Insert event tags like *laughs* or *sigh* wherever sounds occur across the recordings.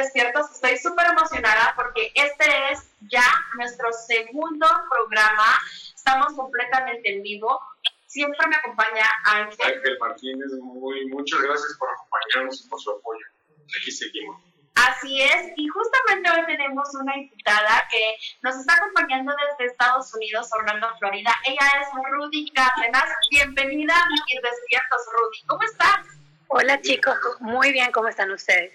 Despiertos. Estoy súper emocionada porque este es ya nuestro segundo programa. Estamos completamente en vivo. Siempre me acompaña Ángel. Ángel Martínez, muy, muchas gracias por acompañarnos y por su apoyo. Aquí seguimos. Así es, y justamente hoy tenemos una invitada que nos está acompañando desde Estados Unidos, Orlando, Florida. Ella es Rudy Cárdenas. Bienvenida a Vivir Despiertos, Rudy. ¿Cómo estás? Hola chicos, muy bien, ¿cómo están ustedes?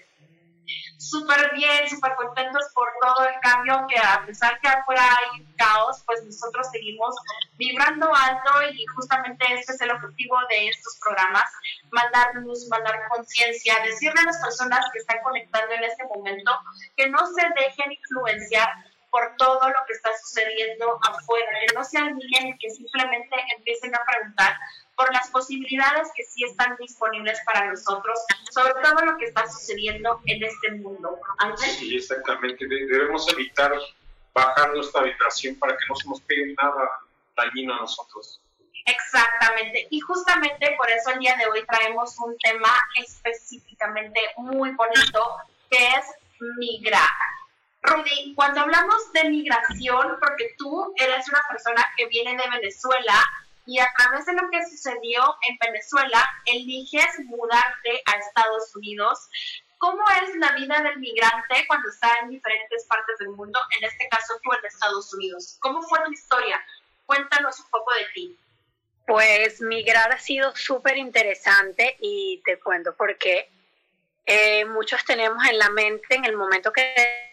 Súper bien, súper contentos por todo el cambio, que a pesar que afuera hay caos, pues nosotros seguimos vibrando alto y justamente este es el objetivo de estos programas, mandar luz, mandar conciencia, decirle a las personas que están conectando en este momento que no se dejen influenciar por todo lo que está sucediendo afuera, que no se alineen, que simplemente empiecen a preguntar por las posibilidades que sí están disponibles para nosotros, sobre todo lo que está sucediendo en este mundo. Sí, exactamente. Debemos evitar bajar nuestra habitación para que no se nos pegue nada dañino a nosotros. Exactamente. Y justamente por eso el día de hoy traemos un tema específicamente muy bonito, que es migrar. Rudy, cuando hablamos de migración, porque tú eres una persona que viene de Venezuela, y a través de lo que sucedió en Venezuela, eliges mudarte a Estados Unidos. ¿Cómo es la vida del migrante cuando está en diferentes partes del mundo? En este caso, tú en Estados Unidos. ¿Cómo fue tu historia? Cuéntanos un poco de ti. Pues migrar ha sido súper interesante y te cuento porque eh, muchos tenemos en la mente en el momento que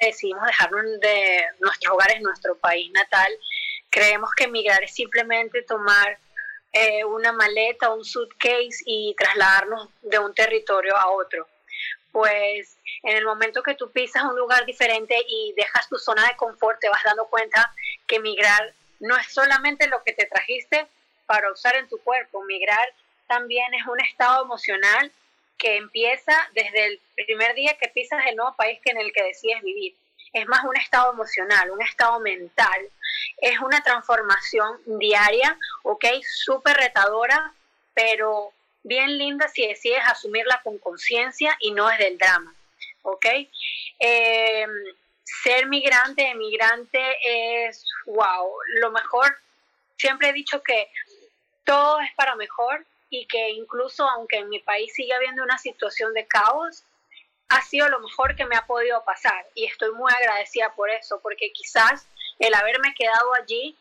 decidimos dejar de nuestros hogares, nuestro país natal, Creemos que emigrar es simplemente tomar eh, una maleta un suitcase y trasladarnos de un territorio a otro. Pues en el momento que tú pisas un lugar diferente y dejas tu zona de confort, te vas dando cuenta que migrar no es solamente lo que te trajiste para usar en tu cuerpo, migrar también es un estado emocional que empieza desde el primer día que pisas el nuevo país que en el que decides vivir es más un estado emocional, un estado mental, es una transformación diaria, ¿ok? Súper retadora, pero bien linda si decides asumirla con conciencia y no es del drama, ¿ok? Em, ser migrante, emigrante es, wow, lo mejor, siempre he dicho que todo es para mejor y que incluso aunque en mi país sigue habiendo una situación de caos, ha sido lo mejor que me ha podido pasar y estoy muy agradecida por eso, porque quizás el haberme quedado allí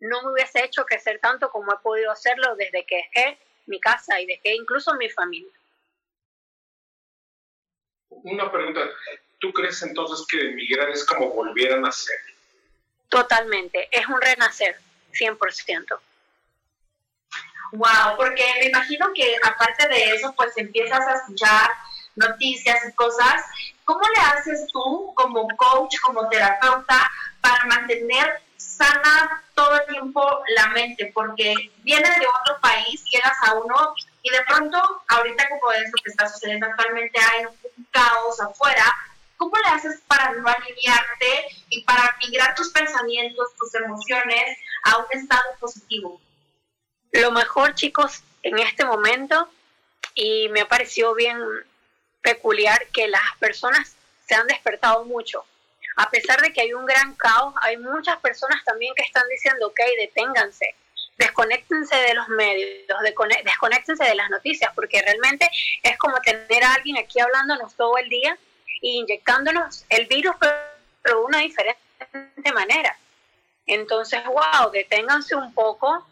no me hubiese hecho crecer tanto como he podido hacerlo desde que dejé mi casa y dejé incluso mi familia. Una pregunta, ¿tú crees entonces que emigrar es como volver a nacer? Totalmente, es un renacer, 100%. Wow, porque me imagino que aparte de eso, pues empiezas a escuchar noticias y cosas. ¿Cómo le haces tú como coach, como terapeuta, para mantener sana todo el tiempo la mente? Porque vienes de otro país, llegas a uno y de pronto, ahorita como es lo que está sucediendo actualmente, hay un caos afuera. ¿Cómo le haces para no aliviarte y para migrar tus pensamientos, tus emociones a un estado positivo? Lo mejor, chicos, en este momento, y me ha parecido bien peculiar que las personas se han despertado mucho. A pesar de que hay un gran caos, hay muchas personas también que están diciendo, ok, deténganse, desconéctense de los medios, desconéctense de las noticias, porque realmente es como tener a alguien aquí hablándonos todo el día e inyectándonos el virus, pero de una diferente manera. Entonces, wow, deténganse un poco,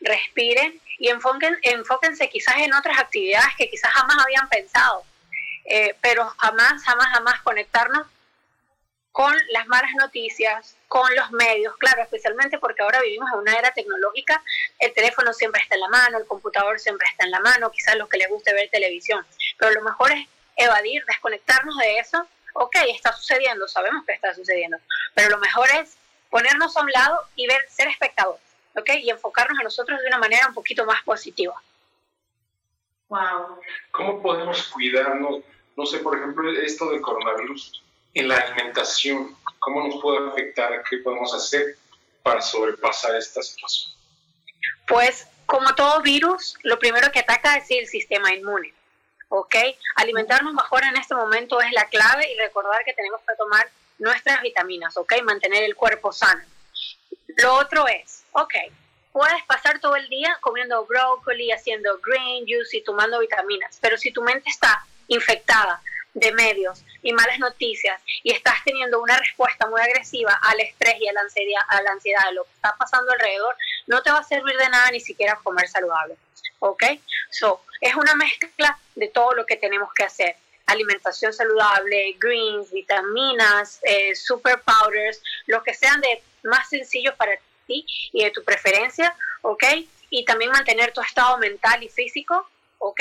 respiren y enfóquense quizás en otras actividades que quizás jamás habían pensado, eh, pero jamás, jamás, jamás conectarnos con las malas noticias, con los medios, claro, especialmente porque ahora vivimos en una era tecnológica, el teléfono siempre está en la mano, el computador siempre está en la mano, quizás los que les guste ver televisión, pero lo mejor es evadir, desconectarnos de eso, ok, está sucediendo, sabemos que está sucediendo, pero lo mejor es ponernos a un lado y ver, ser espectadores. Y enfocarnos a nosotros de una manera un poquito más positiva. Wow. ¿Cómo podemos cuidarnos? No sé, por ejemplo, esto del coronavirus en la alimentación, ¿cómo nos puede afectar? ¿Qué podemos hacer para sobrepasar esta situación? Pues, como todo virus, lo primero que ataca es el sistema inmune. ¿Ok? Alimentarnos mejor en este momento es la clave y recordar que tenemos que tomar nuestras vitaminas, ¿ok? Mantener el cuerpo sano. Lo otro es, ok, puedes pasar todo el día comiendo brócoli, haciendo green juice y tomando vitaminas, pero si tu mente está infectada de medios y malas noticias y estás teniendo una respuesta muy agresiva al estrés y a la ansiedad, a la ansiedad de lo que está pasando alrededor, no te va a servir de nada ni siquiera comer saludable. ¿Ok? So, es una mezcla de todo lo que tenemos que hacer. Alimentación saludable, greens, vitaminas, eh, super powders, lo que sean de más sencillo para ti y de tu preferencia, ¿ok? Y también mantener tu estado mental y físico, ¿ok?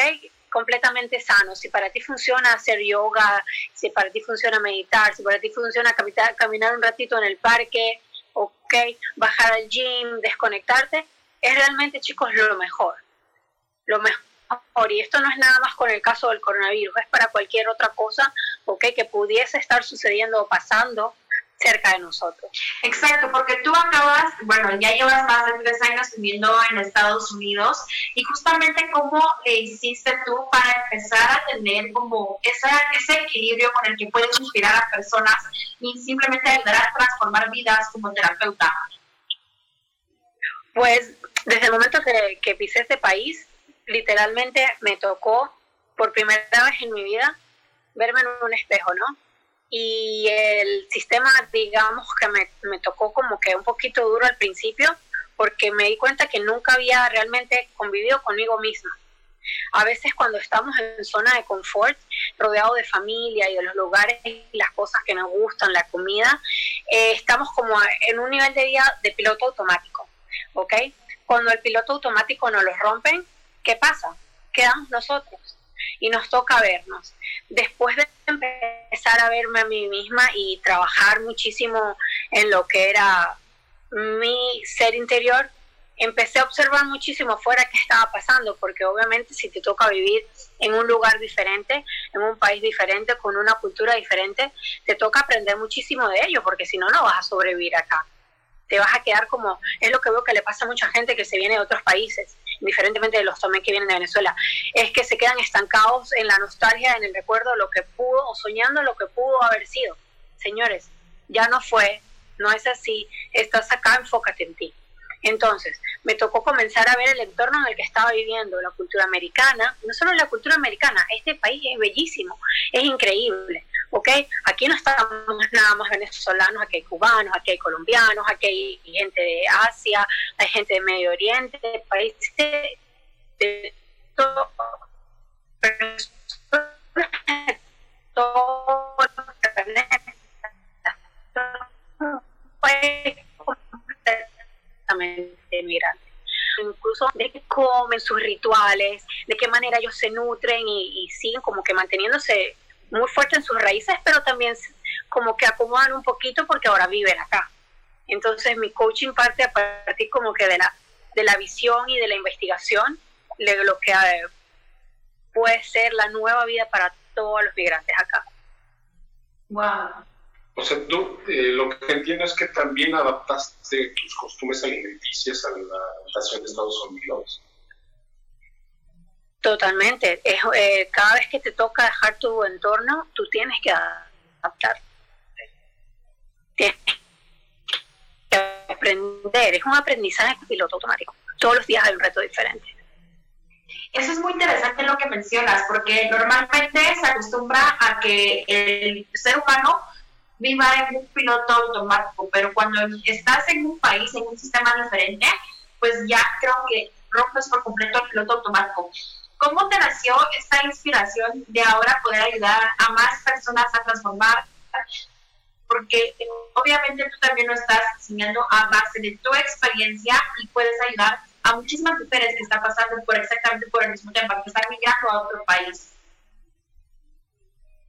completamente sano. Si para ti funciona hacer yoga, si para ti funciona meditar, si para ti funciona caminar, caminar un ratito en el parque, ok, bajar al gym, desconectarte, es realmente, chicos, lo mejor. Lo mejor. Y esto no es nada más con el caso del coronavirus, es para cualquier otra cosa, ok, que pudiese estar sucediendo o pasando cerca de nosotros. Exacto, porque tú acabas, bueno, ya llevas más de tres años viviendo en Estados Unidos y justamente cómo le hiciste tú para empezar a tener como esa, ese equilibrio con el que puedes inspirar a personas y simplemente ayudar a transformar vidas como terapeuta. Pues desde el momento que, que pisé este país, literalmente me tocó por primera vez en mi vida verme en un espejo, ¿no? y el sistema, digamos, que me, me, tocó como que un poquito duro al principio, porque me di cuenta que nunca había realmente convivido conmigo misma. A veces cuando estamos en zona de confort, rodeado de familia y de los lugares y las cosas que nos gustan, la comida, eh, estamos como en un nivel de vida de piloto automático, ¿ok? Cuando el piloto automático nos lo rompen, ¿qué pasa? Quedamos nosotros y nos toca vernos. Después de empezar a verme a mí misma y trabajar muchísimo en lo que era mi ser interior, empecé a observar muchísimo afuera qué estaba pasando, porque obviamente si te toca vivir en un lugar diferente, en un país diferente, con una cultura diferente, te toca aprender muchísimo de ello, porque si no, no vas a sobrevivir acá. Te vas a quedar como, es lo que veo que le pasa a mucha gente que se viene de otros países diferentemente de los también que vienen de Venezuela, es que se quedan estancados en la nostalgia, en el recuerdo de lo que pudo o soñando lo que pudo haber sido. Señores, ya no fue, no es así, estás acá, enfócate en ti. Entonces, me tocó comenzar a ver el entorno en el que estaba viviendo, la cultura americana, no solo la cultura americana, este país es bellísimo, es increíble, ¿ok? Aquí no estamos nada más venezolanos, aquí hay cubanos, aquí hay colombianos, aquí hay gente de Asia, hay gente de Medio Oriente, países de todo, todo el planeta, completamente Incluso de qué comen, sus rituales, de qué manera ellos se nutren y, y siguen como que manteniéndose muy fuerte en sus raíces, pero también como que acomodan un poquito porque ahora viven acá. Entonces mi coaching parte a partir como que de la, de la visión y de la investigación de lo que eh, puede ser la nueva vida para todos los migrantes acá. Wow. O sea, tú eh, lo que entiendo es que también adaptaste tus costumbres alimenticias a la adaptación de Estados Unidos. Totalmente. Eh, cada vez que te toca dejar tu entorno, tú tienes que adaptar. Tienes que aprender. Es un aprendizaje piloto automático. Todos los días hay un reto diferente. Eso es muy interesante lo que mencionas, porque normalmente se acostumbra a que el ser humano viva en un piloto automático, pero cuando estás en un país, en un sistema diferente, pues ya creo que rompes por completo el piloto automático. ¿Cómo te nació esta inspiración de ahora poder ayudar a más personas a transformar? Porque obviamente tú también lo estás enseñando a base de tu experiencia y puedes ayudar a muchísimas mujeres que están pasando por exactamente por el mismo tiempo, que están migrando a otro país.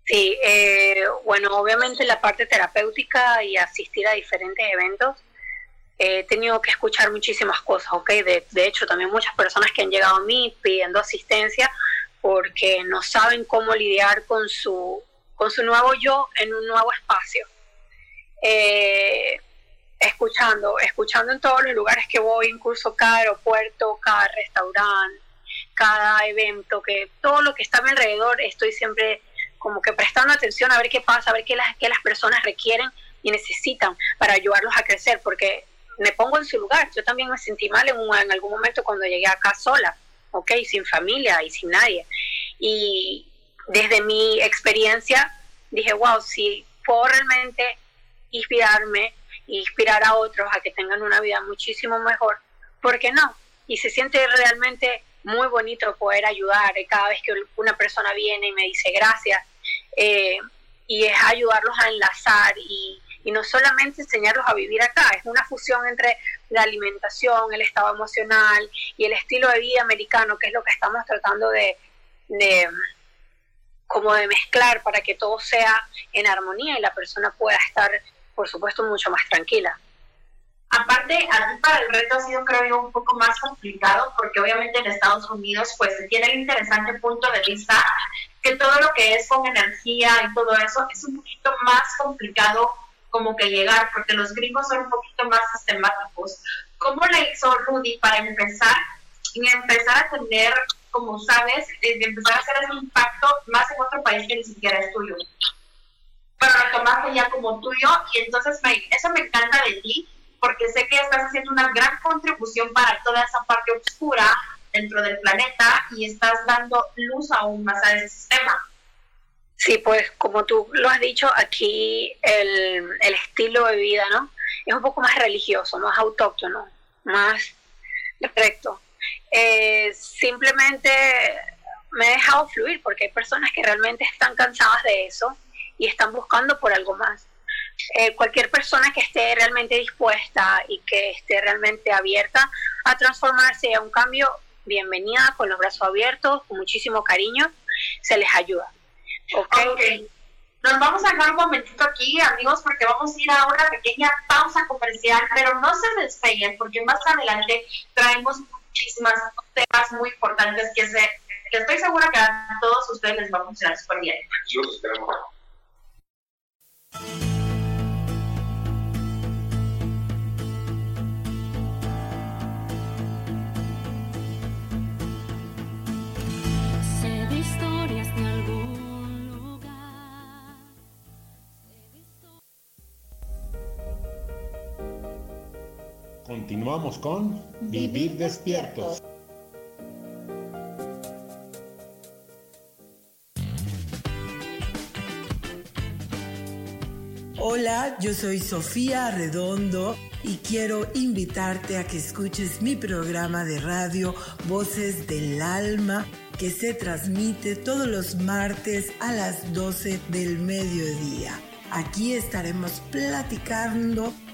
Sí, eh, bueno, obviamente la parte terapéutica y asistir a diferentes eventos, he tenido que escuchar muchísimas cosas, ¿ok? De, de hecho, también muchas personas que han llegado a mí pidiendo asistencia porque no saben cómo lidiar con su, con su nuevo yo en un nuevo espacio. Eh, escuchando, escuchando en todos los lugares que voy, incluso cada aeropuerto, cada restaurante, cada evento, que todo lo que está a mi alrededor, estoy siempre como que prestando atención a ver qué pasa, a ver qué las, qué las personas requieren y necesitan para ayudarlos a crecer, porque me pongo en su lugar. Yo también me sentí mal en, algún momento cuando llegué acá sola, ¿ok? Sin familia y sin nadie. Y desde mi experiencia dije, wow, si puedo realmente inspirarme inspirar a otros a que tengan una vida muchísimo mejor, ¿por qué no? Y se siente realmente muy bonito poder ayudar cada vez que una persona viene y me dice gracias. Eh, y es ayudarlos a enlazar y, y, no solamente enseñarlos a vivir acá, es una fusión entre la alimentación, el estado emocional y el estilo de vida americano, que es lo que estamos tratando de, como de mezclar para que todo sea en armonía y la persona pueda estar por supuesto, mucho más tranquila. Aparte, aquí para el reto ha sido, creo yo, un poco más complicado, porque obviamente en Estados Unidos, pues se tiene el interesante punto de vista que todo lo que es con energía y todo eso es un poquito más complicado como que llegar, porque los gringos son un poquito más sistemáticos. ¿Cómo le hizo Rudy para empezar y empezar a tener, como sabes, de empezar a hacer ese impacto más en otro país que ni siquiera es tuyo? pero lo tomaste ya como tuyo y entonces me, eso me encanta de ti porque sé que estás haciendo una gran contribución para toda esa parte oscura dentro del planeta y estás dando luz aún más a ese sistema. Sí, pues como tú lo has dicho, aquí el, estilo de vida, ¿no? Es un poco más religioso, más autóctono, más recto. Eh, simplemente me he dejado fluir porque hay personas que realmente están cansadas de eso y están buscando por algo más. Eh, cualquier persona que esté realmente dispuesta y que esté realmente abierta a transformarse a un cambio, bienvenida, con los brazos abiertos, con muchísimo cariño, se les ayuda. Okay. Nos vamos a dejar un momentito aquí, amigos, porque vamos a ir a una pequeña pausa comercial, pero no se despeguen, porque más adelante traemos muchísimas temas muy importantes que, se, que estoy segura que a todos ustedes les va a funcionar súper bien. Yo los Continuamos con Vivir despiertos. Hola, yo soy Sofía Redondo y quiero invitarte a que escuches mi programa de radio Voces del Alma que se transmite todos los martes a las 12 del mediodía. Aquí estaremos platicando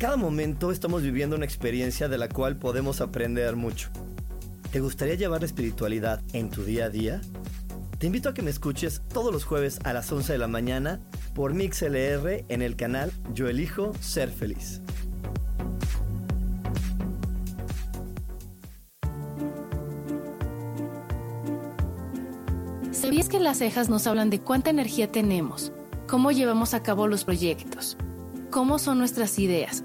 Cada momento estamos viviendo una experiencia de la cual podemos aprender mucho. ¿Te gustaría llevar la espiritualidad en tu día a día? Te invito a que me escuches todos los jueves a las 11 de la mañana por MixLR en el canal Yo Elijo Ser Feliz. ¿Sabías que las cejas nos hablan de cuánta energía tenemos, cómo llevamos a cabo los proyectos, cómo son nuestras ideas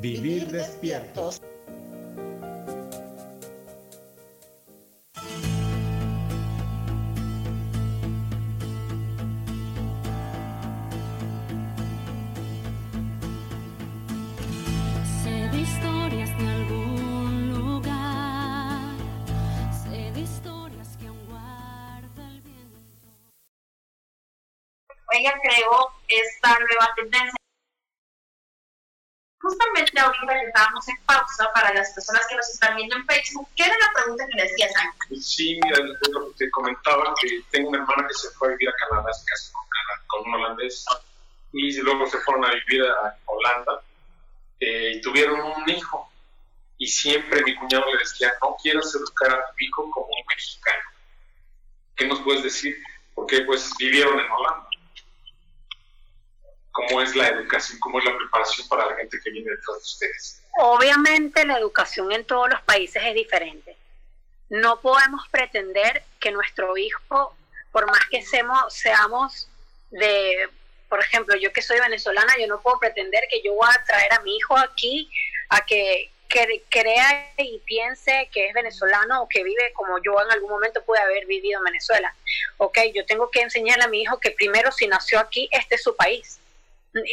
Vivir, despiertos. Para las personas que nos están viendo en Facebook, ¿qué era la pregunta que le hacías antes? Sí, mira, lo que te comentaba, que tengo una hermana que se fue a vivir a Canadá, se casó con, un holandés, y luego se fueron a vivir a Holanda, eh, y tuvieron un hijo. Y siempre mi cuñado le decía, no quieras educar a tu hijo como un mexicano. ¿Qué nos puedes decir? Porque pues vivieron en Holanda cómo es la educación, cómo es la preparación para la gente que viene detrás de ustedes. Obviamente la educación en todos los países es diferente. No podemos pretender que nuestro hijo, por más que seamos, seamos de, por ejemplo, yo que soy venezolana, yo no puedo pretender que yo voy a traer a mi hijo aquí a que, que crea y piense que es venezolano o que vive como yo en algún momento pude haber vivido en Venezuela. Ok, yo tengo que enseñarle a mi hijo que primero si nació aquí, este es su país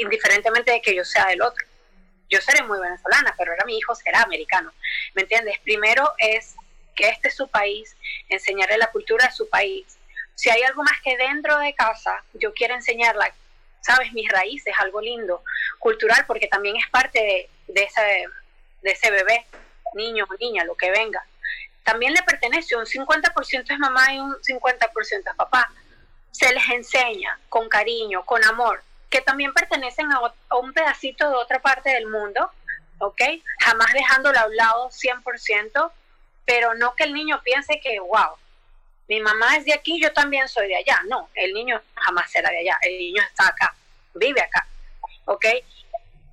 indiferentemente de que yo sea del otro. Yo seré muy venezolana, pero ahora mi hijo será americano. ¿Me entiendes? Primero es que este es su país, enseñarle la cultura de su país. Si hay algo más que dentro de casa, yo quiero enseñarla, sabes, mis raíces, algo lindo, cultural, porque también es parte de, ese, de ese bebé, niño o niña, lo que venga. También le pertenece, un 50% es mamá y un 50% es papá. Se les enseña con cariño, con amor, que también pertenecen a, un pedacito de otra parte del mundo, ¿ok? Jamás dejándolo a un lado 100%, pero no que el niño piense que, wow, mi mamá es de aquí, yo también soy de allá. No, el niño jamás será de allá, el niño está acá, vive acá, ¿ok?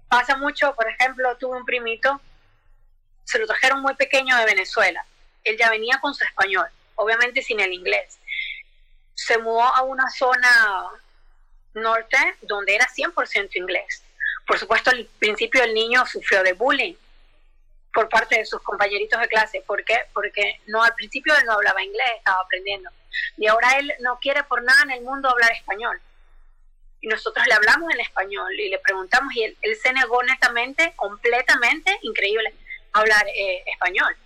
Pasa mucho, por ejemplo, tuve un primito, se lo trajeron muy pequeño de Venezuela, él ya venía con su español, obviamente sin el inglés. Se mudó a una zona norte donde era 100% inglés. Por supuesto, al principio el niño sufrió de bullying por parte de sus compañeritos de clase. ¿Por qué? Porque no al principio él no hablaba inglés, estaba aprendiendo. Y ahora él no quiere por nada en el mundo hablar español. Y nosotros le hablamos en español y le preguntamos y él, se negó netamente, completamente, increíble, a hablar eh, español.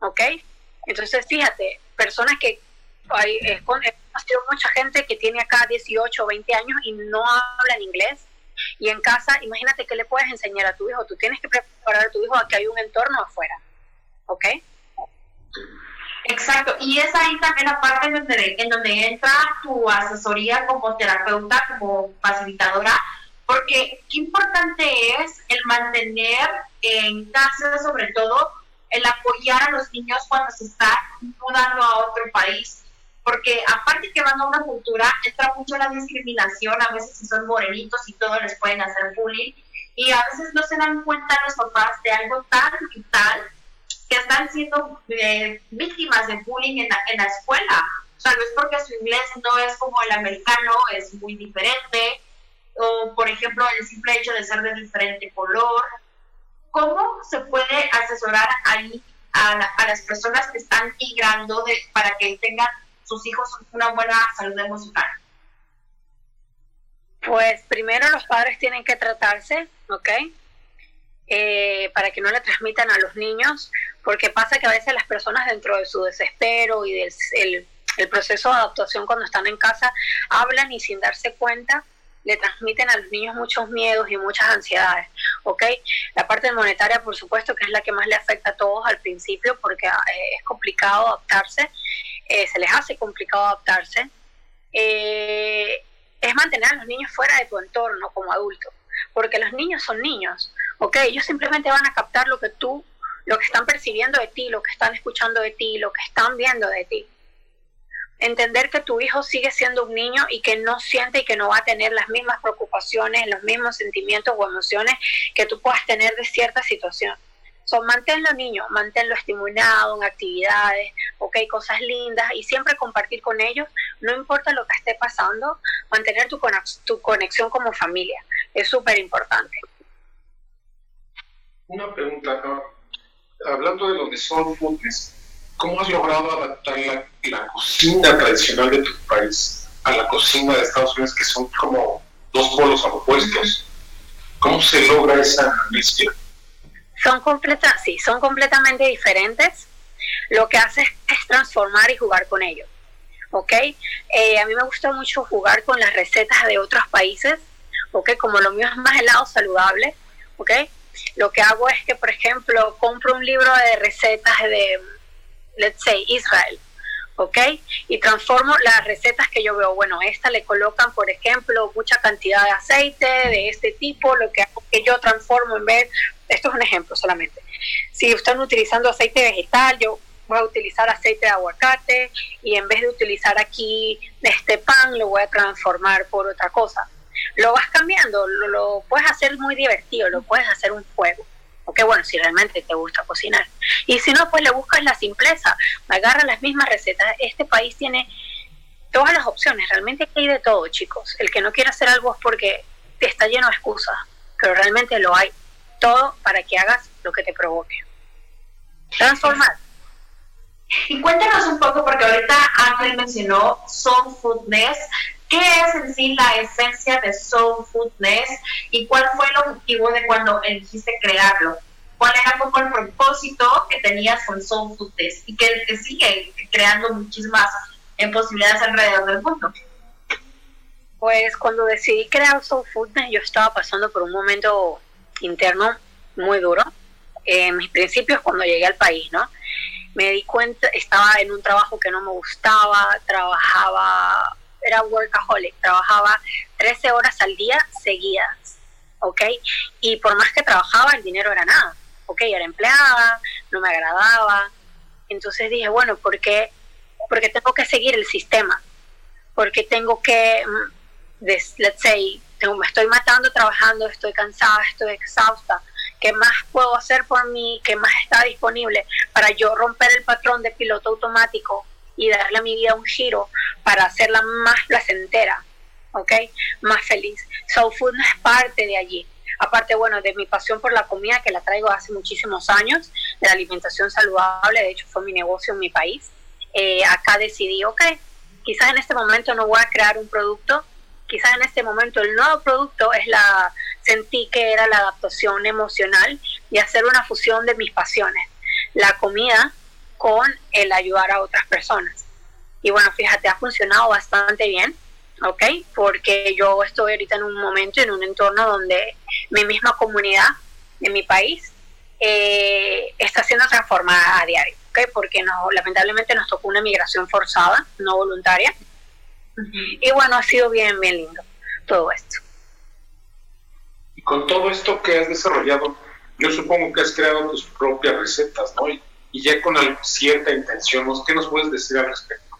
¿Ok? Entonces, fíjate, personas que hay, es, ha sido mucha gente que tiene acá 18 o 20 años y no hablan inglés. Y en casa, imagínate que le puedes enseñar a tu hijo. Tú tienes que preparar a tu hijo a que hay un entorno afuera. ¿Ok? Exacto, y es ahí también la parte en donde, en donde entra tu asesoría como terapeuta, como facilitadora, porque qué importante es el mantener en casa, sobre todo, el apoyar a los niños cuando se están mudando a otro país. Porque aparte que van a una cultura, entra mucho la discriminación, a veces si son morenitos y todo les pueden hacer bullying, y a veces no se dan cuenta los papás de algo tan vital que están siendo eh, víctimas de bullying en la, en la escuela. O sea, no es porque su inglés no es como el americano, es muy diferente, o por ejemplo el simple hecho de ser de diferente color. ¿Cómo se puede asesorar ahí a, a las personas que están migrando de, para que tengan sus hijos una buena salud emocional? Pues primero los padres tienen que tratarse, ¿ok? Eh, para que no le transmitan a los niños, porque pasa que a veces las personas dentro de su desespero y del el, proceso de adaptación cuando están en casa hablan y sin darse cuenta le transmiten a los niños muchos miedos y muchas ansiedades, ¿ok? La parte monetaria, por supuesto, que es la que más le afecta a todos al principio porque eh, es complicado adaptarse, eh, se les hace complicado adaptarse. Eh, es mantener a los niños fuera de tu entorno como adulto, porque los niños son niños, ¿ok? Ellos simplemente van a captar lo que tú, lo que están percibiendo de ti, lo que están escuchando de ti, lo que están viendo de ti. Entender que tu hijo sigue siendo un niño y que no siente y que no va a tener las mismas preocupaciones, los mismos sentimientos o emociones que tú puedas tener de cierta situación. So, manténlo niño, manténlo estimulado en actividades, ok, cosas lindas y siempre compartir con ellos, no importa lo que esté pasando, mantener tu, tu conexión como familia, es súper importante. Una pregunta, hablando de lo de soul foodness, ¿cómo has logrado adaptar la, la, cocina tradicional de tu país a la cocina de Estados Unidos, que son como dos polos opuestos? ¿Cómo se logra esa mezcla? Son, completa, sí, son completamente diferentes. Lo que hace es transformar y jugar con ellos. ¿Ok? Eh, a mí me gusta mucho jugar con las recetas de otros países. ¿Ok? Como lo mío es más helado saludable. ¿Ok? Lo que hago es que, por ejemplo, compro un libro de recetas de, let's say, Israel. ¿Ok? Y transformo las recetas que yo veo. Bueno, esta le colocan, por ejemplo, mucha cantidad de aceite de este tipo, lo que hago que yo transformo en vez, esto es un ejemplo solamente. Si están utilizando aceite vegetal, yo voy a utilizar aceite de aguacate y en vez de utilizar aquí este pan, lo voy a transformar por otra cosa. Lo vas cambiando, lo, lo puedes hacer muy divertido, lo puedes hacer un juego que bueno, si realmente te gusta cocinar. Y si no, pues le buscas la simpleza, agarra las mismas recetas. Este país tiene todas las opciones, realmente hay de todo, chicos. El que no quiere hacer algo es porque está lleno de excusas, pero realmente lo hay. Todo para que hagas lo que te provoque. Transformar. Y cuéntanos un poco, porque ahorita Ángel mencionó Soul Foodness. ¿Qué es en sí la esencia de Soul Foodness y cuál fue el objetivo de cuando elegiste crearlo? ¿Cuál era como el propósito que tenías con Soul Foodness y que, que sigue creando muchísimas posibilidades alrededor del mundo? Pues cuando decidí crear Soul Foodness yo estaba pasando por un momento interno muy duro. En mis principios cuando llegué al país, ¿no? Me di cuenta, estaba en un trabajo que no me gustaba, trabajaba era workaholic, trabajaba 13 horas al día seguidas, ¿ok? Y por más que trabajaba, el dinero era nada, ¿ok? Era empleada, no me agradaba. Entonces dije, bueno, ¿por qué, porque tengo que seguir el sistema? Porque tengo que, mm, let's say, me estoy matando trabajando, estoy cansada, estoy exhausta. ¿Qué más puedo hacer por mí? ¿Qué más está disponible para yo romper el patrón de piloto automático y darle a mi vida un giro para hacerla más placentera, ¿ok? Más feliz. Soul Food no es parte de allí. Aparte, bueno, de mi pasión por la comida, que la traigo hace muchísimos años, de alimentación saludable, de hecho fue mi negocio en mi país, eh, acá decidí, ok, quizás en este momento no voy a crear un producto, quizás en este momento el nuevo producto es la, sentí que era la adaptación emocional y hacer una fusión de mis pasiones, la comida con el ayudar a otras personas. Y bueno, fíjate, ha funcionado bastante bien, ¿ok? Porque yo estoy ahorita en un momento, en un entorno donde mi misma comunidad de mi país eh, está siendo transformada a diario. ¿okay? porque no, lamentablemente nos tocó una migración forzada, no voluntaria. Y bueno, ha sido bien, bien lindo todo esto. Y con todo esto que has desarrollado, yo supongo que has creado tus propias recetas, ¿no? Y, ya con cierta intención, ¿qué nos puedes decir al respecto?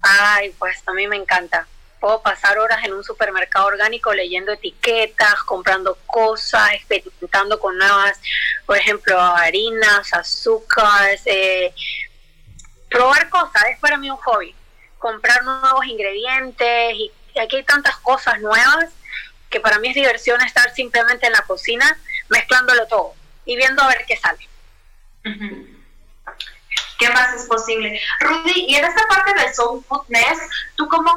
Ay, pues a mí me encanta. Puedo pasar horas en un supermercado orgánico leyendo etiquetas, comprando cosas, experimentando con nuevas, por ejemplo, harinas, azúcares, eh, probar cosas, es para mí un hobby. Comprar nuevos ingredientes y aquí hay tantas cosas nuevas que para mí es diversión estar simplemente en la cocina mezclándolo todo y viendo a ver qué sale. ¿Qué más es posible? Rudy, y en esta parte del Soul Foodness, ¿tú cómo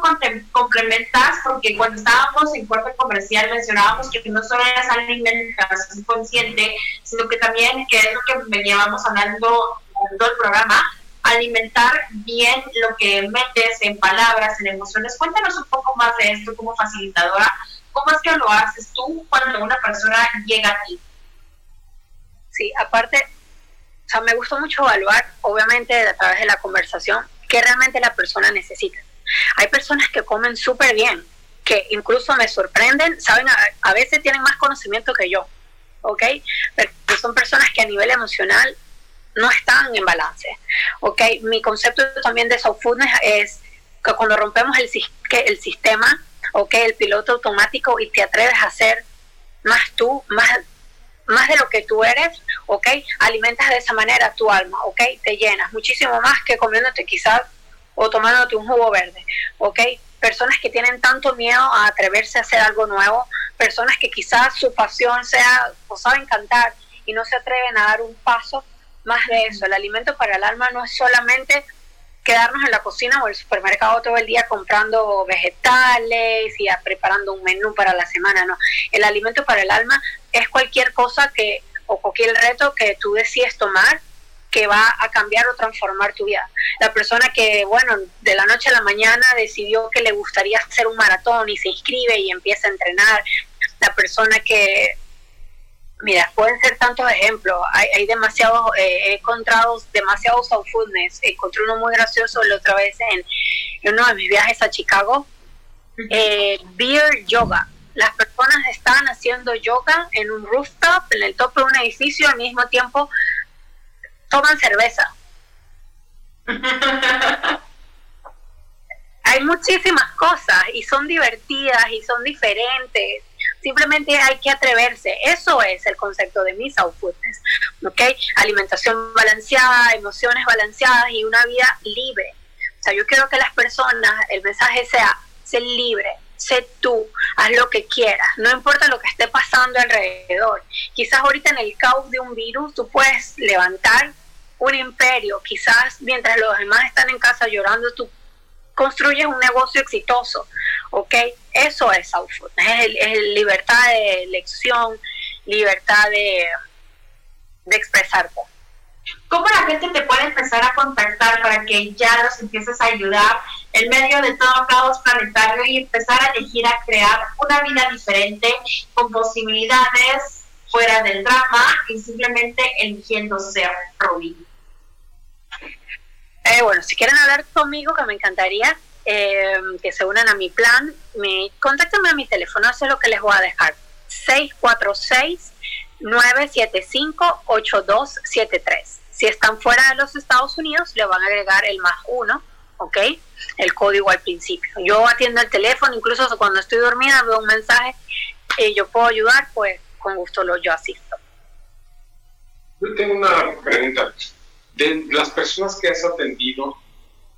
complementas? Porque cuando estábamos en cuarto comercial mencionábamos que no solo es alimentación consciente, sino que también, que es lo que veníamos hablando en todo el programa, alimentar bien lo que metes en palabras, en emociones. Cuéntanos un poco más de esto como facilitadora. ¿Cómo es que lo haces tú cuando una persona llega a ti? Sí, aparte, sea, me gusta mucho evaluar, obviamente, a través de la conversación, qué realmente la persona necesita. Hay personas que comen súper bien, que incluso me sorprenden, saben, a, veces tienen más conocimiento que yo, ¿ok? Pero son personas que a nivel emocional no están en balance. ¿ok? Mi concepto también de soft foodness es que cuando rompemos el, el sistema, ¿ok? El piloto automático y te atreves a hacer más tú, más, más de lo que tú eres, ¿ok? Alimentas de esa manera tu alma, ¿ok? Te llenas muchísimo más que comiéndote quizás o tomándote un jugo verde, ¿ok? Personas que tienen tanto miedo a atreverse a hacer algo nuevo, personas que quizás su pasión sea o saben cantar y no se atreven a dar un paso más de eso. El alimento para el alma no es solamente quedarnos en la cocina o el supermercado todo el día comprando vegetales y preparando un menú para la semana, no. El alimento para el alma es cualquier cosa que o cualquier reto que tú decides tomar que va a cambiar o transformar tu vida. La persona que, bueno, de la noche a la mañana decidió que le gustaría hacer un maratón y se inscribe y empieza a entrenar. La persona que Mira, pueden ser tantos ejemplos. Hay, hay demasiados, eh, he encontrado demasiados soulfulness. Encontré uno muy gracioso la otra vez en, uno de mis viajes a Chicago. Eh, beer yoga. Las personas están haciendo yoga en un rooftop, en el tope de un edificio, al mismo tiempo toman cerveza. *laughs* hay muchísimas cosas y son divertidas y son diferentes Simplemente hay que atreverse. Eso es el concepto de mi South Foodness. ¿Ok? Alimentación balanceada, emociones balanceadas y una vida libre. O sea, yo quiero que las personas, el mensaje sea, sé libre, sé tú, haz lo que quieras, no importa lo que esté pasando alrededor. Quizás ahorita en el caos de un virus tú puedes levantar un imperio, quizás mientras los demás están en casa llorando, tú construyes un negocio exitoso, ¿ok? Eso es output, es, libertad de elección, libertad de, de expresarte. ¿Cómo la gente te puede empezar a contactar para que ya los empieces a ayudar en medio de todo caos planetario y empezar a elegir a crear una vida diferente con posibilidades fuera del drama y simplemente eligiendo ser Robin? Eh, bueno, si quieren hablar conmigo, que me encantaría eh, que se unan a mi plan, me, contáctenme a mi teléfono, eso es lo que les voy a dejar. 646-975-8273. Si están fuera de los Estados Unidos, le van a agregar el más uno, ¿ok? El código al principio. Yo atiendo el teléfono, incluso cuando estoy dormida veo un mensaje y yo puedo ayudar, pues con gusto lo yo asisto. Yo tengo una pregunta de las personas que has atendido,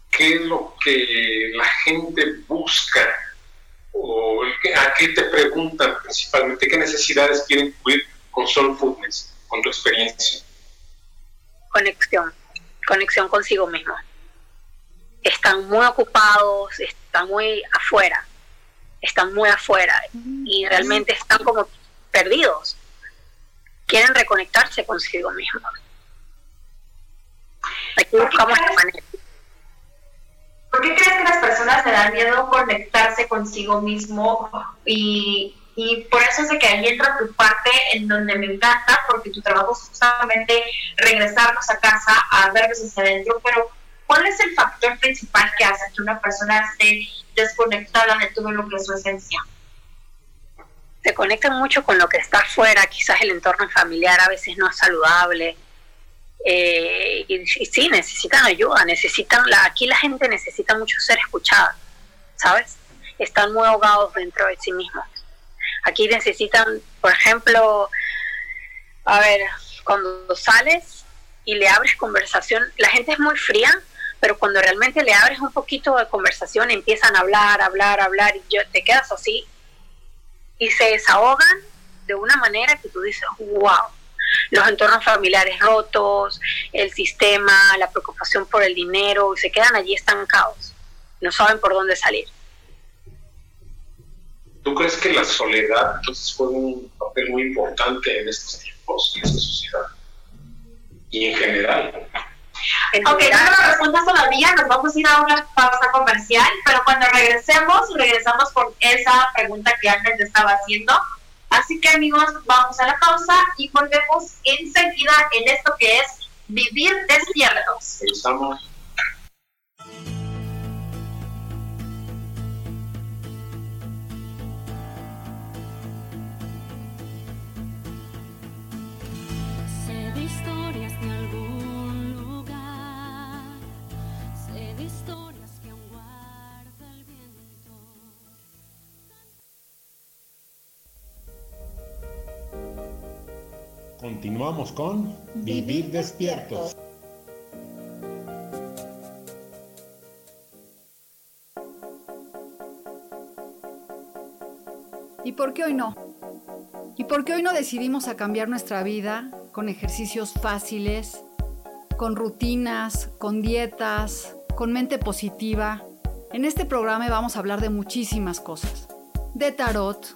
¿qué es lo que la gente busca? ¿O a qué te preguntan principalmente? ¿Qué necesidades quieren cubrir con Soul Foodness, con tu experiencia? Conexión, conexión consigo mismo. Están muy ocupados, están muy afuera, están muy afuera y realmente están como perdidos. Quieren reconectarse consigo mismos Aquí buscamos manera. ¿Por qué crees que las personas le dan miedo conectarse consigo mismo y Y por eso es que ahí entra tu parte en donde me encanta, porque tu trabajo es justamente regresarnos a casa a vernos hacia adentro, pero ¿cuál es el factor principal que hace que una persona esté desconectada de todo lo que es su esencia? Se conectan mucho con lo que está afuera, quizás el entorno familiar a veces no es saludable. Eh, y, sí, necesitan ayuda, necesitan, la, aquí la gente necesita mucho ser escuchada, ¿sabes? Están muy ahogados dentro de sí mismos. Aquí necesitan, por ejemplo, a ver, cuando sales y le abres conversación, la gente es muy fría, pero cuando realmente le abres un poquito de conversación, empiezan a hablar, hablar, hablar, y te quedas así y se desahogan de una manera que tú dices, wow, los entornos familiares rotos, el sistema, la preocupación por el dinero, y se quedan allí estancados, no saben por dónde salir. ¿Tú crees que la soledad entonces juega un papel muy importante en estos tiempos, en esta sociedad? Y en general. Ok, no lo respondas todavía, nos vamos a ir a una pausa comercial, pero cuando regresemos, regresamos con esa pregunta que antes estaba haciendo. Así que amigos, vamos a la pausa y volvemos enseguida en esto que es vivir despiertos. Estamos. Continuamos con Vivir despiertos. ¿Y por qué hoy no? ¿Y por qué hoy no decidimos a cambiar nuestra vida con ejercicios fáciles, con rutinas, con dietas, con mente positiva? En este programa vamos a hablar de muchísimas cosas. De tarot,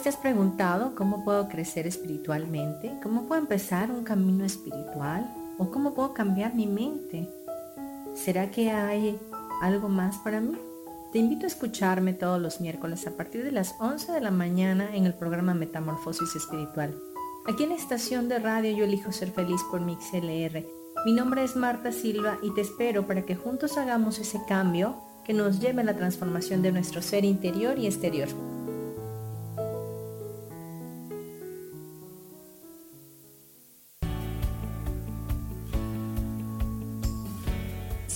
Te has preguntado cómo puedo crecer espiritualmente? ¿Cómo puedo empezar un camino espiritual? ¿O cómo puedo cambiar mi mente? ¿Será que hay algo más para mí? Te invito a escucharme todos los miércoles a partir de las 11 de la mañana en el programa Metamorfosis Espiritual. Aquí en la estación de radio Yo elijo ser feliz por MixLR. Mi nombre es Marta Silva y te espero para que juntos hagamos ese cambio que nos lleve a la transformación de nuestro ser interior y exterior.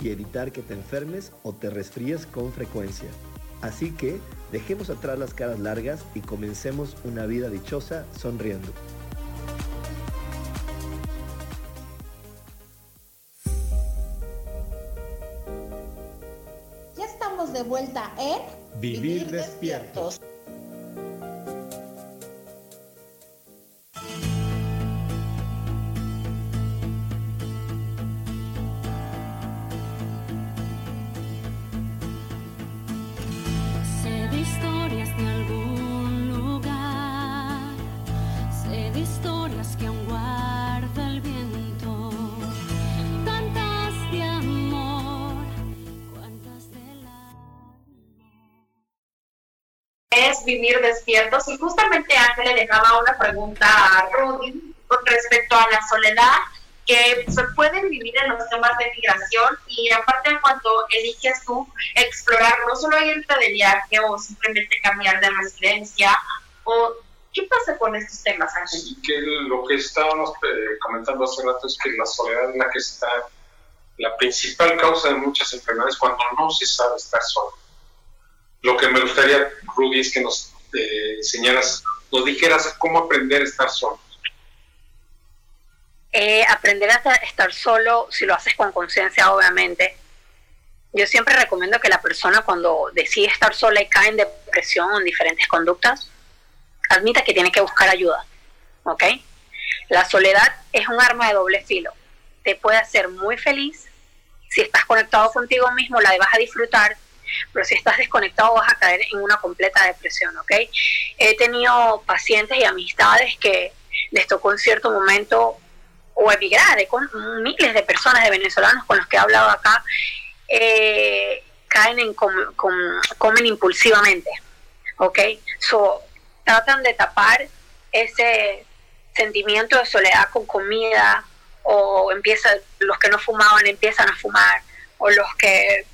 y evitar que te enfermes o te resfríes con frecuencia. Así que dejemos atrás las caras largas y comencemos una vida dichosa sonriendo. Ya estamos de vuelta en Vivir, despiertos. historias vivir despiertos y justamente Ángel le dejaba una pregunta a Rudy con respecto a la soledad que se pueden vivir en los temas de migración y aparte cuando eliges tú explorar no solo irte de viaje o simplemente cambiar de residencia o ¿qué pasa con estos temas Ángel? Sí, que lo que estábamos eh, comentando hace rato es que la soledad es la que está la principal causa de muchas enfermedades cuando no se sabe estar solo. Lo que me gustaría, Rudy, es que nos eh, enseñaras, nos dijeras cómo aprender a estar solo. Eh, aprender a estar solo, si lo haces con conciencia, obviamente. Yo siempre recomiendo que la persona cuando decide estar sola y cae en depresión o en diferentes conductas, admita que tiene que buscar ayuda. ¿Ok? La soledad es un arma de doble filo te puede hacer muy feliz. Si estás conectado contigo mismo, la vas a disfrutar, pero si estás desconectado vas a caer en una completa depresión, ¿ok? He tenido pacientes y amistades que les tocó en cierto momento o emigrar, con miles de personas, de venezolanos con los que he hablado acá, eh, caen en comen impulsivamente, ¿ok? So, tratan de tapar ese sentimiento de soledad con comida, o empieza, los que no fumaban empiezan a fumar, o los que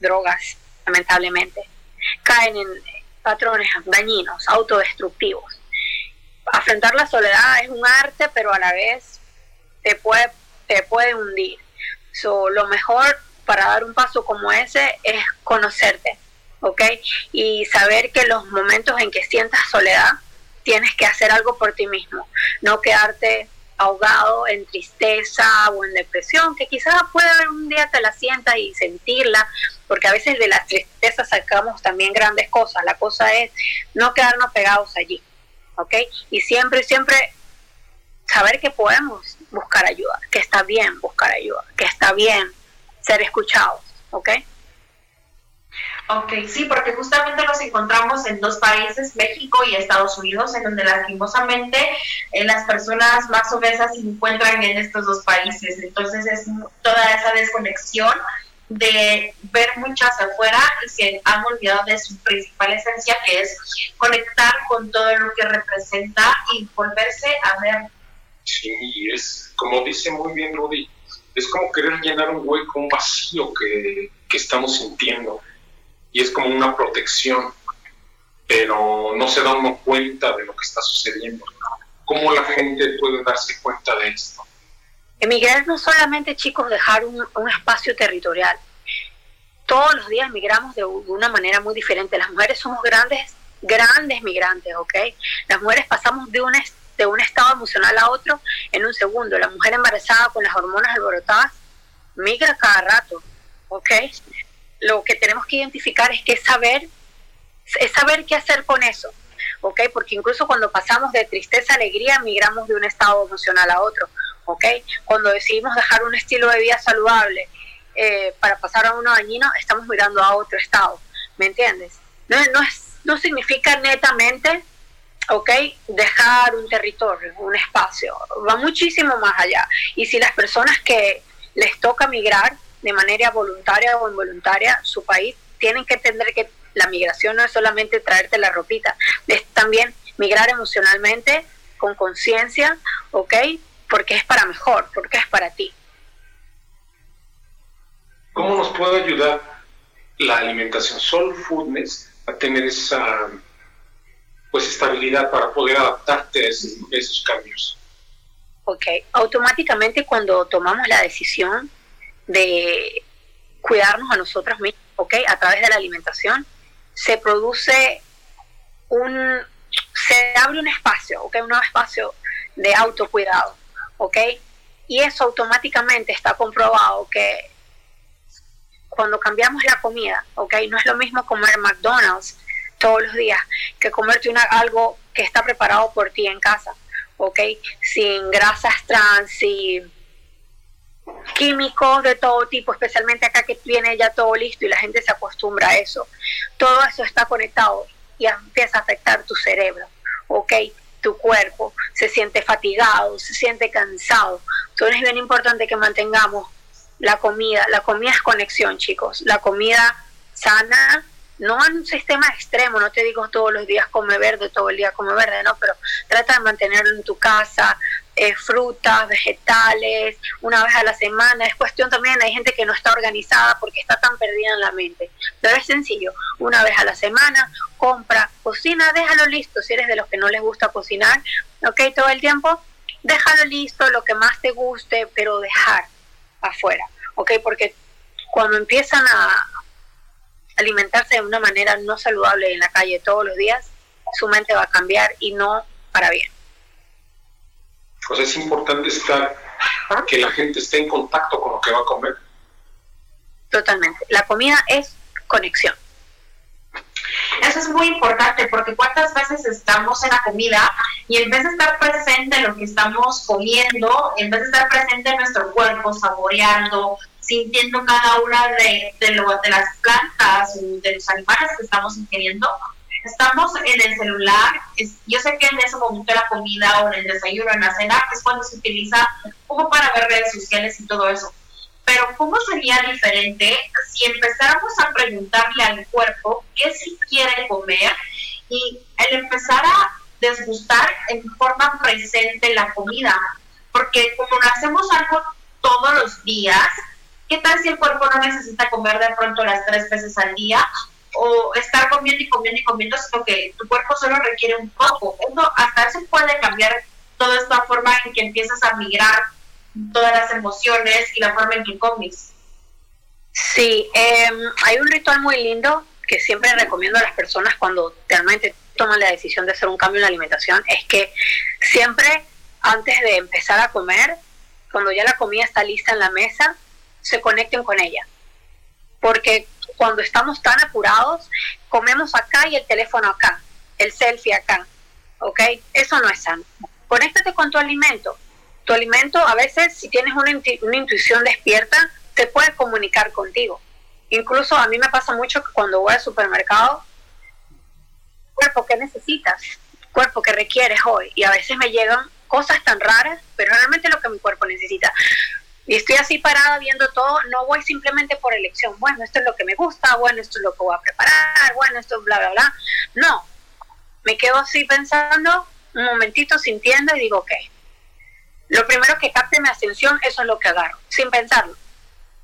drogas, lamentablemente, caen en patrones dañinos, autodestructivos. Afrontar la soledad es un arte, pero a la vez te puede, te puede hundir. So, lo mejor para dar un paso como ese es conocerte, ¿ok? Y saber que los momentos en que sientas soledad, tienes que hacer algo por ti mismo, no quedarte ahogado en tristeza o en depresión, que quizás puede haber un día te la sientas y sentirla, porque a veces de la tristeza sacamos también grandes cosas. La cosa es no quedarnos pegados allí, ¿ok? Y siempre, siempre saber que podemos buscar ayuda, que está bien buscar ayuda, que está bien ser escuchados, ¿ok? Ok, sí, porque justamente nos encontramos en dos países, México y Estados Unidos, en donde lastimosamente eh, las personas más obesas se encuentran en estos dos países. Entonces es toda esa desconexión de ver muchas afuera y se han olvidado de su principal esencia, que es conectar con todo lo que representa y volverse a ver. Sí, es como dice muy bien Rudy, es como querer llenar un hueco, un vacío que, que estamos sintiendo y es como una protección, pero no se da uno cuenta de lo que está sucediendo. ¿Cómo la gente puede darse cuenta de esto? Emigrar no solamente, chicos, dejar un, espacio territorial. Todos los días migramos de una manera muy diferente. Las mujeres somos grandes, grandes migrantes, ¿ok? Las mujeres pasamos de un, de un estado emocional a otro en un segundo. La mujer embarazada con las hormonas alborotadas migra cada rato, ¿ok? Lo que tenemos que identificar es que saber, es saber qué hacer con eso, ¿ok? Porque incluso cuando pasamos de tristeza a alegría, migramos de un estado emocional a otro, ¿ok? Cuando decidimos dejar un estilo de vida saludable eh, para pasar a uno dañino, estamos mirando a otro estado, ¿me entiendes? No, es, no significa netamente, ¿ok? Dejar un territorio, un espacio, va muchísimo más allá. Y si las personas que les toca migrar, de manera voluntaria o involuntaria su país, tienen que entender que la migración no es solamente traerte la ropita, es también migrar emocionalmente, con conciencia, ¿ok? Porque es para mejor, porque es para ti. ¿Cómo nos puede ayudar la alimentación Soul Foodness a tener esa pues estabilidad para poder adaptarte a esos, esos cambios? Ok, automáticamente cuando tomamos la decisión de cuidarnos a nosotros mismos, ¿ok? A través de la alimentación, se produce un, se abre un espacio, ¿ok? Un nuevo espacio de autocuidado, ¿ok? Y eso automáticamente está comprobado que cuando cambiamos la comida, ¿ok? No es lo mismo comer McDonald's todos los días que comerte una, algo que está preparado por ti en casa, ¿ok? Sin grasas trans, sin químicos de todo tipo, especialmente acá que tiene ya todo listo y la gente se acostumbra a eso. Todo eso está conectado y empieza a afectar tu cerebro, ¿ok? Tu cuerpo se siente fatigado, se siente cansado. Entonces es bien importante que mantengamos la comida. La comida es conexión, chicos. La comida sana no en un sistema extremo, no te digo todos los días come verde, todo el día come verde, no, pero trata de mantenerlo en tu casa, eh, frutas, vegetales, una vez a la semana. Es cuestión también, hay gente que no está organizada porque está tan perdida en la mente. Pero es sencillo, una vez a la semana, compra, cocina, déjalo listo. Si eres de los que no les gusta cocinar, ok, todo el tiempo, déjalo listo, lo que más te guste, pero dejar afuera, ok, porque cuando empiezan a alimentarse de una manera no saludable en la calle todos los días, su mente va a cambiar y no para bien. Pues es importante estar, que la gente esté en contacto con lo que va a comer. Totalmente. La comida es conexión. Eso es muy importante porque cuántas veces estamos en la comida y en vez de estar presente en lo que estamos comiendo, en vez de estar presente en nuestro cuerpo, saboreando, sintiendo cada una de, de, de las plantas, de los animales que estamos ingiriendo, estamos en el celular, yo sé que en ese momento la comida o en el desayuno, en la cena, es cuando se utiliza como para ver redes sociales y todo eso. Pero ¿cómo sería diferente si empezáramos a preguntarle al cuerpo qué si quiere comer y el empezar a desgustar en forma presente la comida? Porque como no hacemos algo todos los días, ¿qué tal si el cuerpo no necesita comer de pronto las tres veces al día? O estar comiendo y comiendo y comiendo, sino que tu cuerpo solo requiere un poco. hasta eso puede cambiar toda esta forma en que empiezas a migrar todas las emociones y la forma en que comes. Sí, em, hay un ritual muy lindo que siempre recomiendo a las personas cuando realmente toman la decisión de hacer un cambio en la alimentación, es que siempre antes de empezar a comer, cuando ya la comida está lista en la mesa, se conecten con ella. Porque cuando estamos tan apurados, comemos acá y el teléfono acá, el selfie acá, ¿ok? Eso no es sano. Conéctate con tu alimento. Tu alimento, a veces, si tienes una, una intuición despierta, te puede comunicar contigo. Incluso a mí me pasa mucho que cuando voy al supermercado, cuerpo, ¿qué necesitas? Cuerpo, ¿qué requieres hoy? Y a veces me llegan cosas tan raras, pero realmente lo que mi cuerpo necesita y estoy así parada viendo todo, no voy simplemente por elección, bueno, esto es lo que me gusta, bueno, esto es lo que voy a preparar, bueno, esto es bla, bla, bla. No, me quedo así pensando, un momentito sintiendo y digo, ok, lo primero que capte mi atención, eso es lo que agarro, sin pensarlo.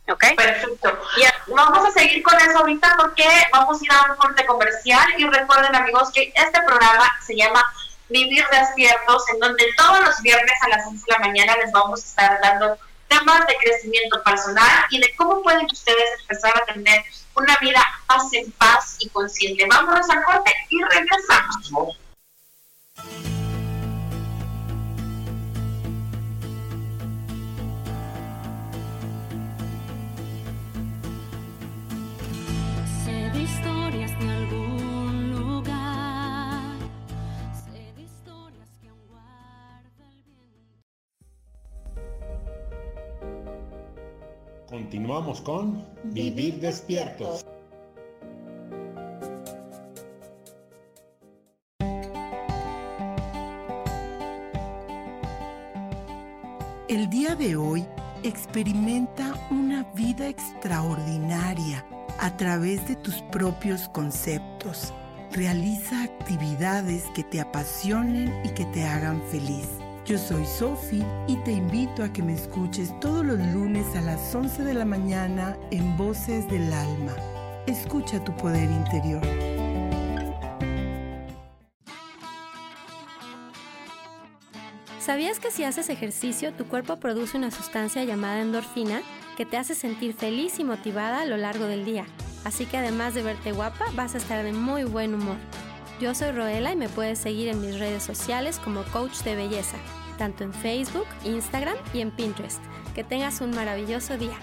¿Ok? Perfecto. Y vamos a seguir con eso ahorita porque vamos a ir a un corte comercial y recuerden amigos que este programa se llama Vivir Despiertos, en donde todos los viernes a las 11 de la mañana les vamos a estar dando temas de crecimiento personal y de cómo pueden ustedes empezar a tener una vida más en paz y consciente. Vámonos al corte y regresamos. Continuamos con Vivir despiertos. El día de hoy experimenta una vida extraordinaria a través de tus propios conceptos. Realiza actividades que te apasionen y que te hagan feliz. Yo soy Sofi y te invito a que me escuches todos los lunes a las 11 de la mañana en Voces del Alma. Escucha tu poder interior. ¿Sabías que si haces ejercicio tu cuerpo produce una sustancia llamada endorfina que te hace sentir feliz y motivada a lo largo del día? Así que además de verte guapa, vas a estar de muy buen humor. Yo soy Roela y me puedes seguir en mis redes sociales como coach de belleza, tanto en Facebook, Instagram y en Pinterest. Que tengas un maravilloso día.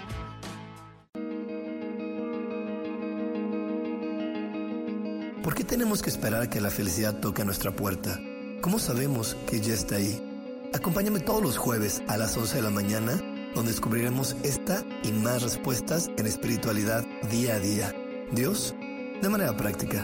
¿Por qué tenemos que esperar que la felicidad toque a nuestra puerta? ¿Cómo sabemos que ya está ahí? Acompáñame todos los jueves a las 11 de la mañana, donde descubriremos esta y más respuestas en espiritualidad día a día. Dios, de manera práctica.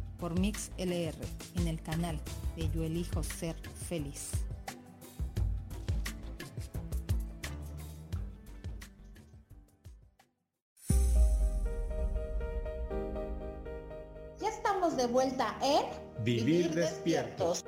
por Mix LR en el canal de Yo Elijo Ser Feliz. Ya estamos de vuelta en Vivir, despiertos.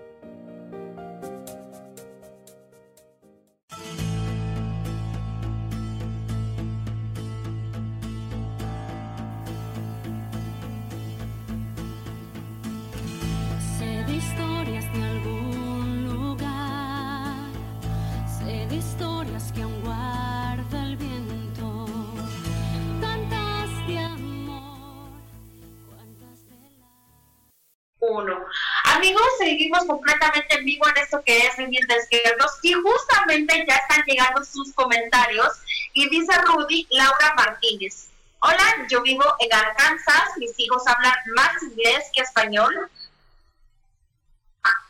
Completamente en vivo en esto que es Vivir Despiertos y justamente ya están llegando sus comentarios y dice Rudy Laura Martínez. Hola, yo vivo en Arkansas, mis hijos hablan más inglés que español.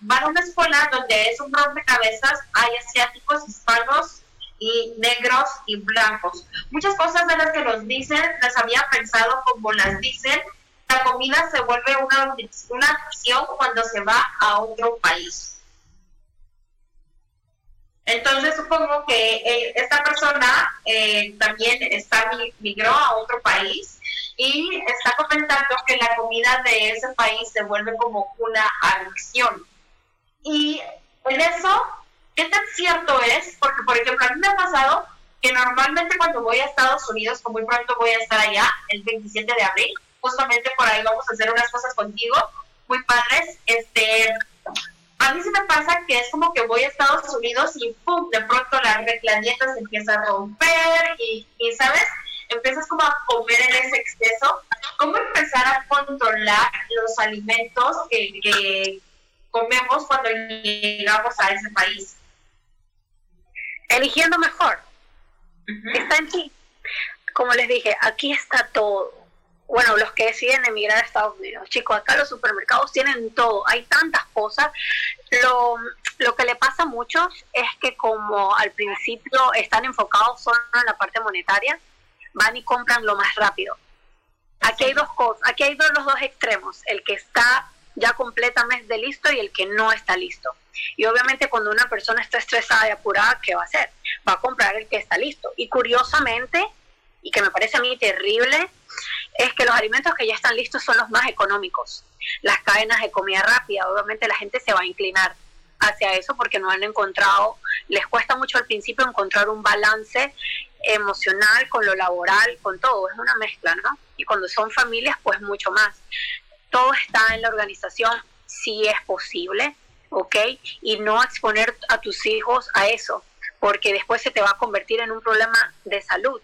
Van a una escuela donde es un rompecabezas, hay asiáticos, hispanos y negros y blancos. Muchas cosas de las que nos dicen las había pensado como las dicen la comida se vuelve una, una cuando se va a otro país. Entonces supongo que eh, esta persona eh, también está migró a otro país y está comentando que la comida de ese país se vuelve como una adicción. Y en eso, ¿qué tan cierto es? Porque, por ejemplo, a mí me ha pasado que normalmente cuando voy a Estados Unidos, como muy pronto voy a estar allá, el 27 de abril, justamente por ahí vamos a hacer unas cosas contigo, muy padres. Este, a mí se me pasa que es como que voy a Estados Unidos y pum, de pronto la, la dieta se empieza a romper y, y, ¿sabes? Empiezas como a comer en ese exceso. ¿Cómo empezar a controlar los alimentos que, que comemos cuando llegamos a ese país? Eligiendo mejor. Está en ti. Como les dije, aquí está todo bueno, los que deciden emigrar a Estados Unidos. Chicos, acá los supermercados tienen todo, hay tantas cosas. Lo, lo que le pasa a muchos es que como al principio están enfocados solo en la parte monetaria, van y compran lo más rápido. Aquí hay dos cosas, aquí hay dos, los dos extremos, el que está ya completamente listo y el que no está listo. Y obviamente cuando una persona está estresada y apurada, ¿qué va a hacer? Va a comprar el que está listo. Y curiosamente, y que me parece a mí terrible, es que los alimentos que ya están listos son los más económicos. Las cadenas de comida rápida, obviamente la gente se va a inclinar hacia eso porque no han encontrado, les cuesta mucho al principio encontrar un balance emocional con lo laboral, con todo, es una mezcla, ¿no? Y cuando son familias, pues mucho más. Todo está en la organización, si es posible, ¿ok? Y no exponer a tus hijos a eso, porque después se te va a convertir en un problema de salud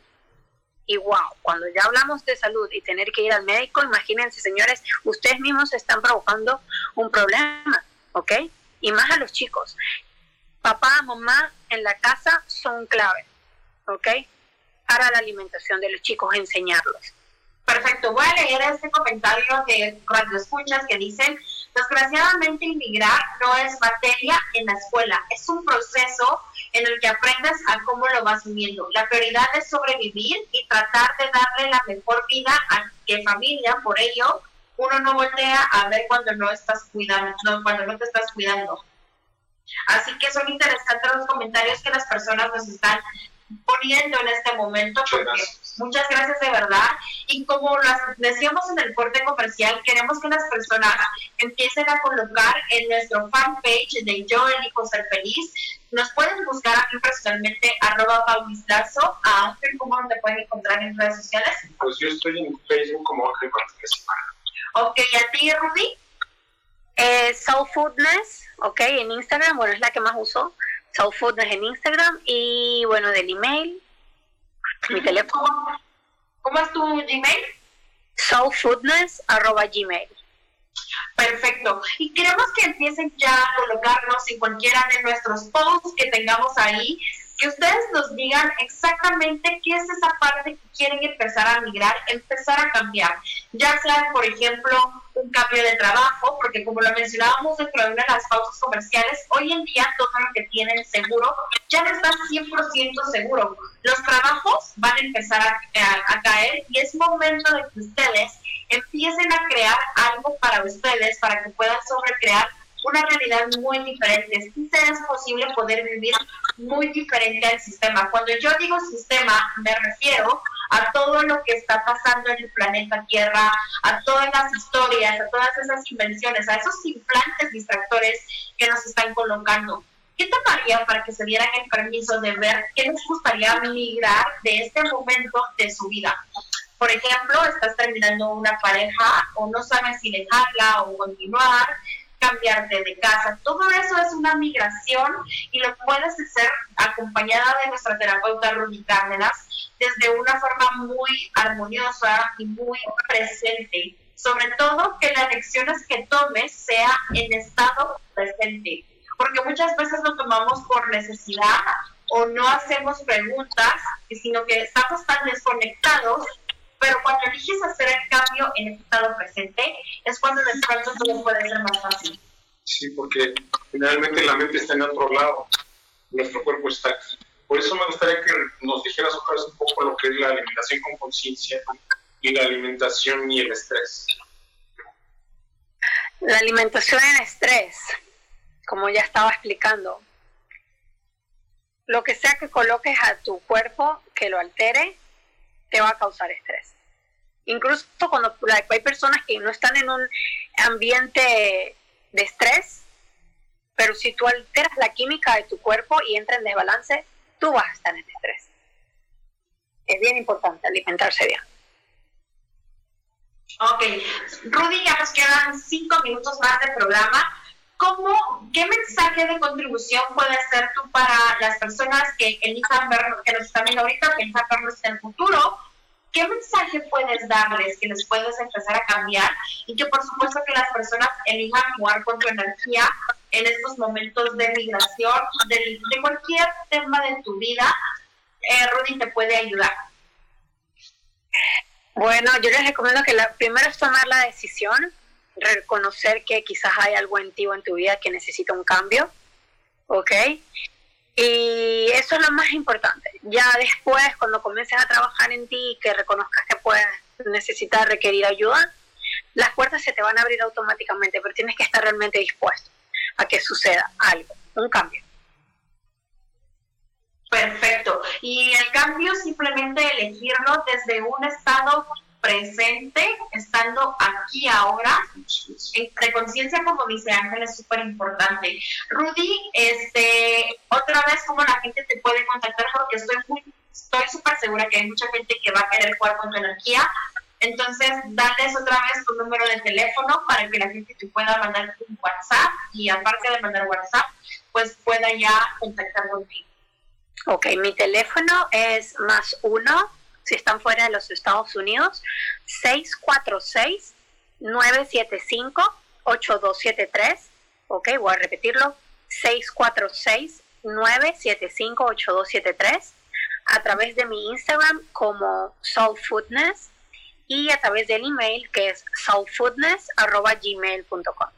y wow, cuando ya hablamos de salud y tener que ir al médico, imagínense, señores, ustedes mismos están provocando un problema, ¿ok? Y más a los chicos. Papá, mamá en la casa son clave, ¿ok? Para la alimentación de los chicos, enseñarlos. Perfecto, voy a leer este comentario de cuando escuchas que dicen, desgraciadamente inmigrar no es materia en la escuela, es un proceso en el que aprendes a cómo lo vas viviendo. La prioridad es sobrevivir y tratar de darle la mejor vida a que familia, por ello uno no voltea a ver cuando no estás cuidando, no, cuando no te estás cuidando. Así que son interesantes los comentarios que las personas nos están poniendo en este momento, porque muchas gracias de verdad. Y como las decíamos en el corte comercial, queremos que las personas empiecen a colocar en nuestro fanpage de Yo elijo ser feliz. Nos pueden buscar a mí personalmente, arroba paulislazo, a Ángel, ¿cómo te pueden encontrar en redes sociales? Pues yo estoy en Facebook como Ángel Martínez. Ok, ¿y a ti, Ruby? Eh, Soul Foodness, ok, en Instagram, bueno, es la que más uso. Soul Foodness en Instagram y bueno, del email, mi teléfono. ¿Cómo es tu Gmail? Soulfoodness arroba gmail. Perfecto. Y queremos que empiecen ya a colocarnos en cualquiera de nuestros posts que tengamos ahí que ustedes nos digan exactamente qué es esa parte que quieren empezar a migrar, empezar a cambiar. Ya sea, por ejemplo, un cambio de trabajo, porque como lo mencionábamos dentro de una de las pausas comerciales, hoy en día todo lo que tienen seguro ya no está 100% seguro. Los trabajos van a empezar a, a caer y es momento de que ustedes empiecen a crear algo para ustedes, para que puedan sobrecrear una realidad muy diferente. Sí es posible poder vivir muy diferente al sistema. Cuando yo digo sistema, me refiero a todo lo que está pasando en el planeta Tierra, a todas las historias, a todas esas invenciones, a esos implantes distractores que nos están colocando. ¿Qué tomaría para que se dieran el permiso de ver qué les gustaría migrar de este momento de su vida? Por ejemplo, estás terminando una pareja o no sabes si dejarla o continuar, cambiarte de casa. Todo eso es una migración y lo puedes hacer acompañada de nuestra terapeuta Rudy Cárdenas desde una forma muy armoniosa y muy presente. Sobre todo que las lecciones que tomes sea en estado presente, porque muchas veces lo tomamos por necesidad o no hacemos preguntas, sino que estamos tan desconectados pero cuando eliges hacer el cambio en el estado presente, es cuando de pronto todo puede ser más fácil. Sí, porque finalmente la mente está en otro lado, nuestro cuerpo está aquí. Por eso me gustaría que nos dijeras otra vez un poco lo que es la alimentación con conciencia y la alimentación y el estrés. La alimentación en estrés, como ya estaba explicando, lo que sea que coloques a tu cuerpo que lo altere, te va a causar estrés. Incluso cuando hay personas que no están en un ambiente de estrés, pero si tú alteras la química de tu cuerpo y entra en desbalance, tú vas a estar en estrés. Es bien importante alimentarse bien. Ok, Rudy, ya nos quedan cinco minutos más de programa. ¿Cómo, ¿Qué mensaje de contribución puede ser tú para las personas que elijan ver, que nos están viendo ahorita, que elijan vernos en el futuro, ¿qué mensaje puedes darles que les puedes empezar a cambiar? Y que por supuesto que las personas elijan jugar con tu energía en estos momentos de migración, de, cualquier tema de tu vida, eh, Rudy te puede ayudar. Bueno, yo les recomiendo que la, primero es tomar la decisión, reconocer que quizás hay algo en ti o en tu vida que necesita un cambio, ¿ok? Y eso es lo más importante. Ya después, cuando comiences a trabajar en ti y que reconozcas que puedes necesitar, requerir ayuda, las puertas se te van a abrir automáticamente, pero tienes que estar realmente dispuesto a que suceda algo, un cambio. Perfecto. Y el cambio simplemente elegirlo desde un estado presente, estando aquí ahora, de conciencia, como dice Ángel, es súper importante. Rudy, este, otra vez, ¿cómo la gente te puede contactar? Porque estoy muy, estoy súper segura que hay mucha gente que va a querer jugar con tu energía. Entonces, dales otra vez tu número de teléfono para que la gente te pueda mandar un WhatsApp y aparte de mandar WhatsApp, pues pueda ya contactar contigo. Ok, mi teléfono es más uno si están fuera de los Estados Unidos, 646-975-8273. Ok, voy a repetirlo, 646-975-8273. A través de mi Instagram como soulfoodness y a través del email que es soulfoodness.gmail.com.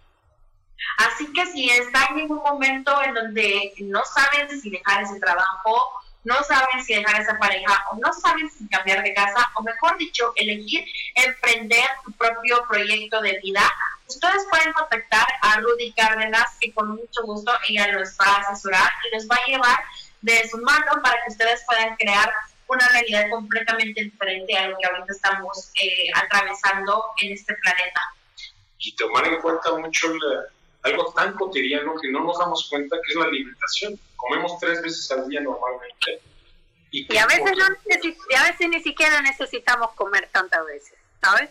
Así que si están en un momento en donde no saben si dejar ese trabajo, no saben si dejar esa pareja o no saben si cambiar de casa o mejor dicho, elegir emprender tu propio proyecto de vida, ustedes pueden contactar a Rudy Cárdenas que con mucho gusto ella los va a asesorar y los va a llevar de su mano para que ustedes puedan crear una realidad completamente diferente a lo que ahorita estamos eh, atravesando en este planeta. Y tomar en cuenta mucho algo tan cotidiano que no nos damos cuenta que es la alimentación comemos tres veces al día normalmente. Y, a veces no a veces ni siquiera necesitamos comer tantas veces, ¿sabes?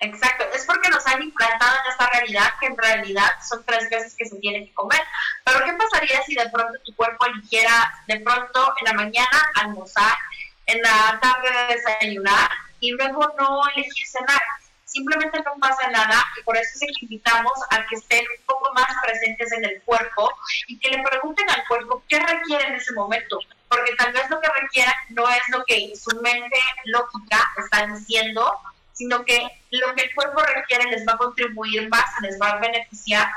Exacto, es porque nos han implantado en esta realidad que en realidad son tres veces que se tiene que comer. Pero ¿qué pasaría si de pronto tu cuerpo eligiera de pronto en la mañana almorzar, en la tarde desayunar y luego no elegir cenar? Simplemente no pasa nada y por eso es que invitamos a que estén un poco más presentes en el cuerpo y que le pregunten al cuerpo qué requiere en ese momento, porque tal vez lo que requiera no es lo que su mente lógica está diciendo, sino que lo que el cuerpo requiere les va a contribuir más, les va a beneficiar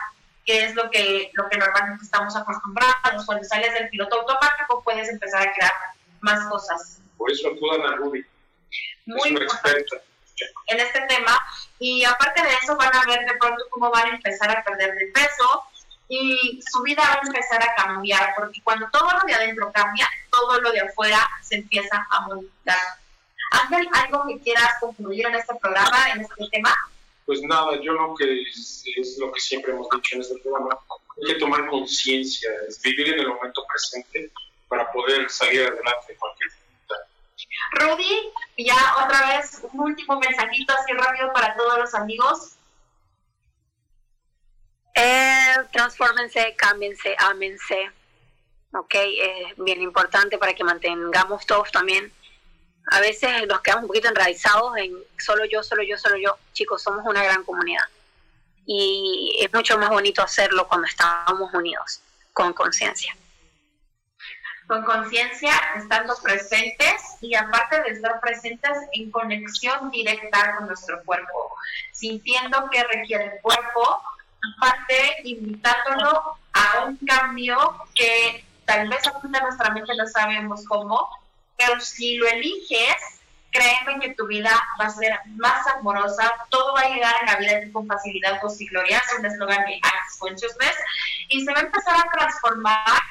que es lo que, lo que normalmente estamos acostumbrados. Cuando sales del piloto automático puedes empezar a crear más cosas. Por eso acudan a Ruby. Muy es experta en este tema. Y aparte de eso, van a ver de pronto cómo van a empezar a perder de peso y su vida va a empezar a cambiar, porque cuando todo lo de adentro cambia, todo lo de afuera se empieza a modificar. Ángel, ¿algo que quieras concluir en este programa, en este tema? Pues nada, yo lo que es, lo que siempre hemos dicho en este programa, hay que tomar conciencia, es vivir en el momento presente para poder salir adelante de cualquier Rudy, ya otra vez un último mensajito así rápido para todos los amigos. Eh, transfórmense, cámbiense, ámense. Ok, es bien importante para que mantengamos todos también. A veces nos quedamos un poquito enraizados en solo yo, solo yo, solo yo. Chicos, somos una gran comunidad. Y es mucho más bonito hacerlo cuando estamos unidos, con conciencia con conciencia, estando presentes y aparte de estar presentes en conexión directa con nuestro cuerpo, sintiendo que requiere el cuerpo, aparte invitándolo a un cambio que tal vez ahorita nuestra mente no sabemos cómo, pero si lo eliges, créeme que tu vida va a ser más amorosa, todo va a llegar a la vida con facilidad, con gloria, es un eslogan de Access Consciousness, y se va a empezar a transformar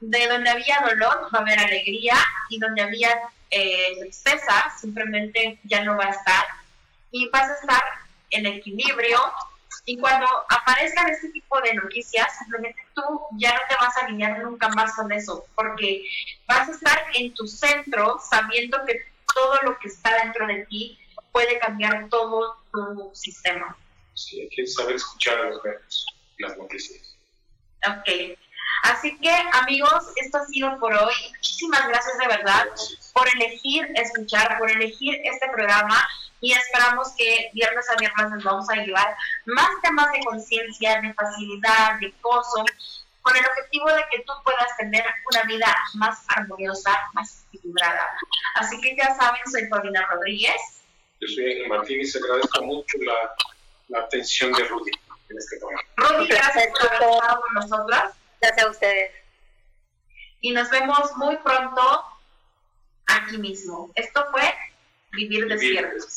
de donde había dolor va a haber alegría y donde había eh, tristeza simplemente ya no va a estar y vas a estar en equilibrio y cuando aparezcan este tipo de noticias simplemente tú ya no te vas a alinear nunca más con eso porque vas a estar en tu centro sabiendo que todo lo que está dentro de ti puede cambiar todo tu sistema. Sí, hay que saber escuchar a los las noticias. Ok. Así que amigos, esto ha sido por hoy. Muchísimas gracias de verdad por elegir escuchar, por elegir este programa y esperamos que viernes a viernes nos vamos a llevar más temas de conciencia, de facilidad, de gozo, con el objetivo de que tú puedas tener una vida más armoniosa, más equilibrada. Así que ya saben, soy Paulina Rodríguez. Yo soy Ángel Martínez, agradezco mucho la, la atención de Rudy en este programa. Rudy, gracias por haber estado con nosotras. Gracias a ustedes. Y nos vemos muy pronto aquí mismo. Esto fue Vivir Despiertos.